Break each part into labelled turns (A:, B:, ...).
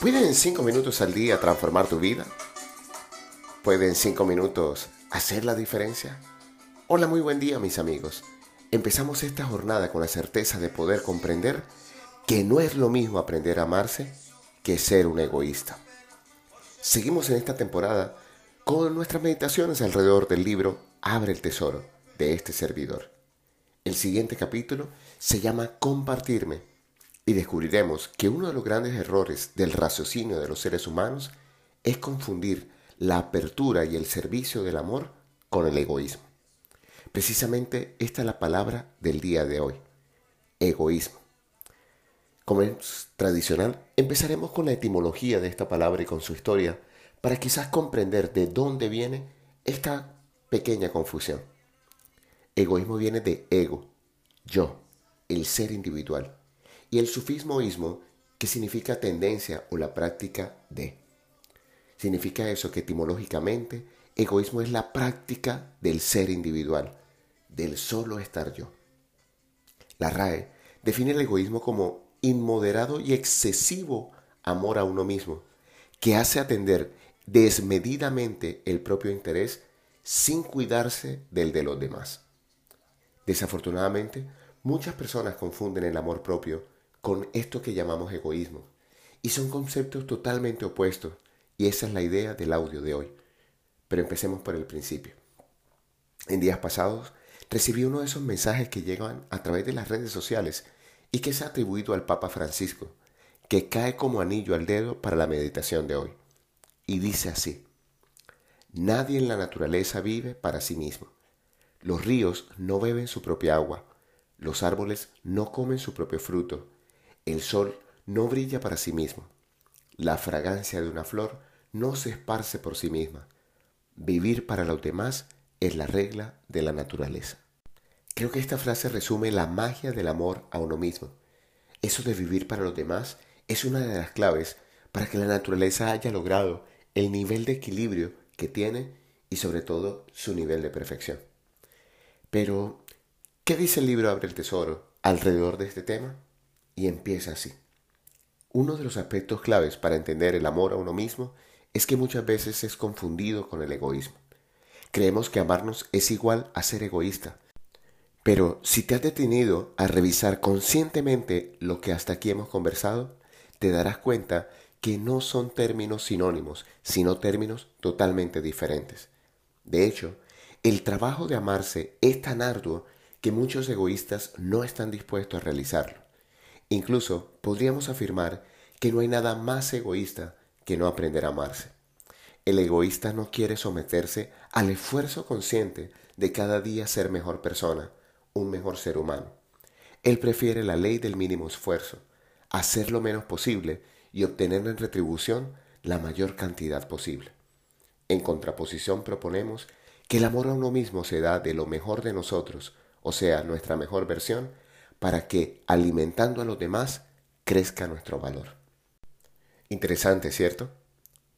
A: ¿Pueden cinco minutos al día transformar tu vida? ¿Pueden cinco minutos hacer la diferencia? Hola, muy buen día mis amigos. Empezamos esta jornada con la certeza de poder comprender que no es lo mismo aprender a amarse que ser un egoísta. Seguimos en esta temporada con nuestras meditaciones alrededor del libro Abre el Tesoro de este servidor. El siguiente capítulo se llama Compartirme y descubriremos que uno de los grandes errores del raciocinio de los seres humanos es confundir la apertura y el servicio del amor con el egoísmo. Precisamente esta es la palabra del día de hoy, egoísmo. Como es tradicional, empezaremos con la etimología de esta palabra y con su historia para quizás comprender de dónde viene esta pequeña confusión. Egoísmo viene de ego, yo, el ser individual, y el sufismoísmo, que significa tendencia o la práctica de. Significa eso que etimológicamente egoísmo es la práctica del ser individual, del solo estar yo. La RAE define el egoísmo como inmoderado y excesivo amor a uno mismo, que hace atender desmedidamente el propio interés sin cuidarse del de los demás. Desafortunadamente, muchas personas confunden el amor propio con esto que llamamos egoísmo, y son conceptos totalmente opuestos, y esa es la idea del audio de hoy. Pero empecemos por el principio. En días pasados recibí uno de esos mensajes que llegan a través de las redes sociales y que es atribuido al Papa Francisco, que cae como anillo al dedo para la meditación de hoy. Y dice así, Nadie en la naturaleza vive para sí mismo. Los ríos no beben su propia agua, los árboles no comen su propio fruto, el sol no brilla para sí mismo, la fragancia de una flor no se esparce por sí misma. Vivir para los demás es la regla de la naturaleza. Creo que esta frase resume la magia del amor a uno mismo. Eso de vivir para los demás es una de las claves para que la naturaleza haya logrado el nivel de equilibrio que tiene y sobre todo su nivel de perfección. Pero, ¿qué dice el libro Abre el Tesoro alrededor de este tema? Y empieza así. Uno de los aspectos claves para entender el amor a uno mismo es que muchas veces es confundido con el egoísmo. Creemos que amarnos es igual a ser egoísta. Pero si te has detenido a revisar conscientemente lo que hasta aquí hemos conversado, te darás cuenta que no son términos sinónimos, sino términos totalmente diferentes. De hecho, el trabajo de amarse es tan arduo que muchos egoístas no están dispuestos a realizarlo. Incluso podríamos afirmar que no hay nada más egoísta que no aprender a amarse. El egoísta no quiere someterse al esfuerzo consciente de cada día ser mejor persona, un mejor ser humano. Él prefiere la ley del mínimo esfuerzo, hacer lo menos posible y obtener en retribución la mayor cantidad posible. En contraposición proponemos que el amor a uno mismo se da de lo mejor de nosotros, o sea, nuestra mejor versión, para que, alimentando a los demás, crezca nuestro valor. Interesante, ¿cierto?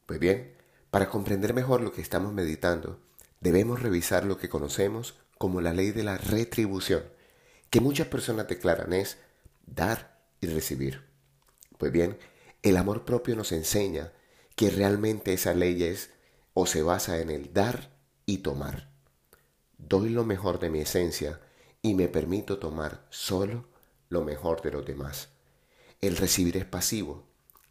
A: Pues bien, para comprender mejor lo que estamos meditando, debemos revisar lo que conocemos como la ley de la retribución, que muchas personas declaran es dar y recibir. Pues bien, el amor propio nos enseña que realmente esa ley es o se basa en el dar y tomar. Doy lo mejor de mi esencia y me permito tomar solo lo mejor de los demás. El recibir es pasivo,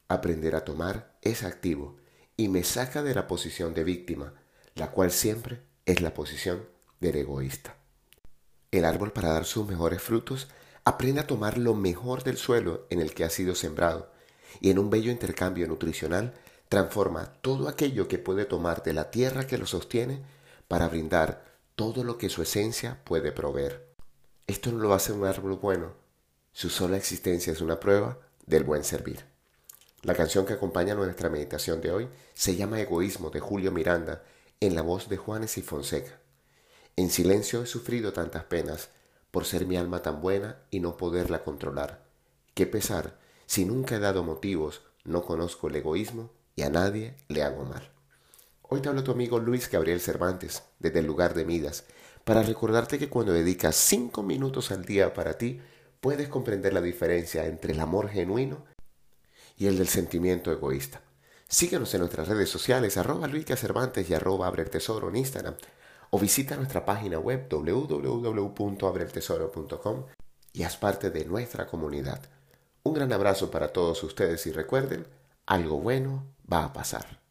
A: aprender a tomar es activo y me saca de la posición de víctima, la cual siempre es la posición del egoísta. El árbol para dar sus mejores frutos aprende a tomar lo mejor del suelo en el que ha sido sembrado y en un bello intercambio nutricional transforma todo aquello que puede tomar de la tierra que lo sostiene para brindar todo lo que su esencia puede proveer. Esto no lo hace un árbol bueno, su sola existencia es una prueba del buen servir. La canción que acompaña nuestra meditación de hoy se llama Egoísmo de Julio Miranda en la voz de Juanes y Fonseca. En silencio he sufrido tantas penas por ser mi alma tan buena y no poderla controlar. Qué pesar si nunca he dado motivos, no conozco el egoísmo y a nadie le hago mal. Hoy te habla tu amigo Luis Gabriel Cervantes, desde el lugar de Midas, para recordarte que cuando dedicas cinco minutos al día para ti, puedes comprender la diferencia entre el amor genuino y el del sentimiento egoísta. Síguenos en nuestras redes sociales arroba Luis Cervantes y arroba Abre el Tesoro en Instagram o visita nuestra página web www.abreltesoro.com y haz parte de nuestra comunidad. Un gran abrazo para todos ustedes y recuerden, algo bueno va a pasar.